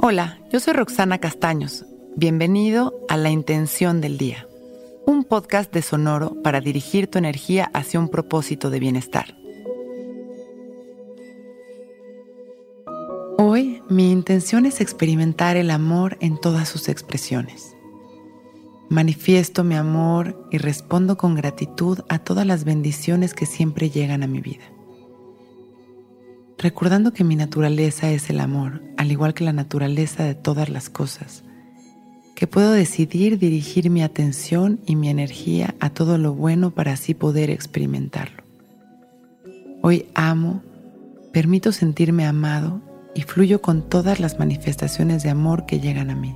Hola, yo soy Roxana Castaños. Bienvenido a La Intención del Día, un podcast de Sonoro para dirigir tu energía hacia un propósito de bienestar. Hoy mi intención es experimentar el amor en todas sus expresiones. Manifiesto mi amor y respondo con gratitud a todas las bendiciones que siempre llegan a mi vida recordando que mi naturaleza es el amor, al igual que la naturaleza de todas las cosas, que puedo decidir dirigir mi atención y mi energía a todo lo bueno para así poder experimentarlo. Hoy amo, permito sentirme amado y fluyo con todas las manifestaciones de amor que llegan a mí.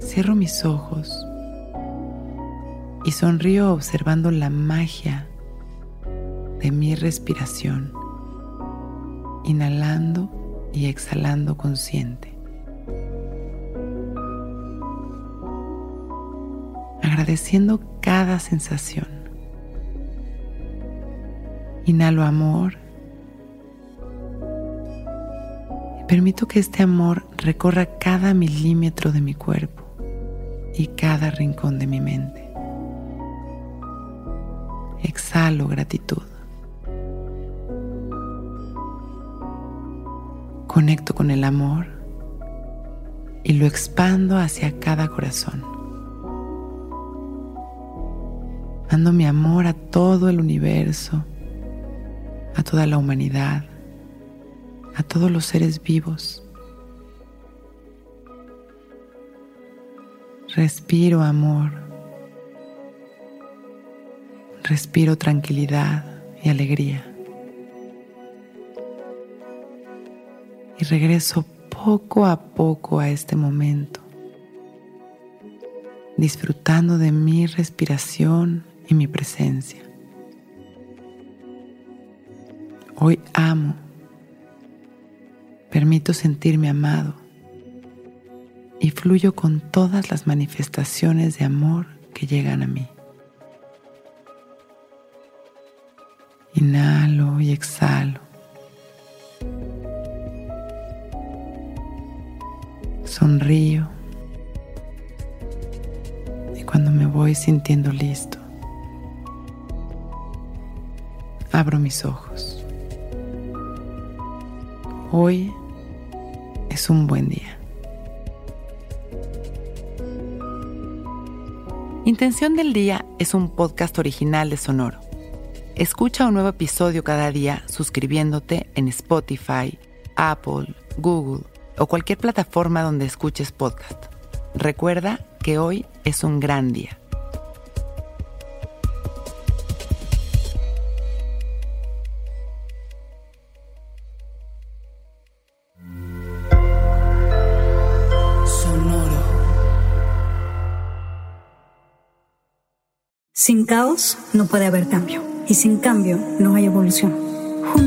Cierro mis ojos y sonrío observando la magia de mi respiración, inhalando y exhalando consciente. Agradeciendo cada sensación. Inhalo amor permito que este amor recorra cada milímetro de mi cuerpo y cada rincón de mi mente. Exhalo gratitud. Conecto con el amor y lo expando hacia cada corazón. Mando mi amor a todo el universo, a toda la humanidad, a todos los seres vivos. Respiro amor, respiro tranquilidad y alegría. Y regreso poco a poco a este momento, disfrutando de mi respiración y mi presencia. Hoy amo, permito sentirme amado y fluyo con todas las manifestaciones de amor que llegan a mí. Inhalo y exhalo sonrío y cuando me voy sintiendo listo, abro mis ojos. Hoy es un buen día. Intención del Día es un podcast original de Sonoro. Escucha un nuevo episodio cada día suscribiéndote en Spotify, Apple, Google o cualquier plataforma donde escuches podcast. Recuerda que hoy es un gran día. Sonoro. Sin caos no puede haber cambio. Y sin cambio no hay evolución.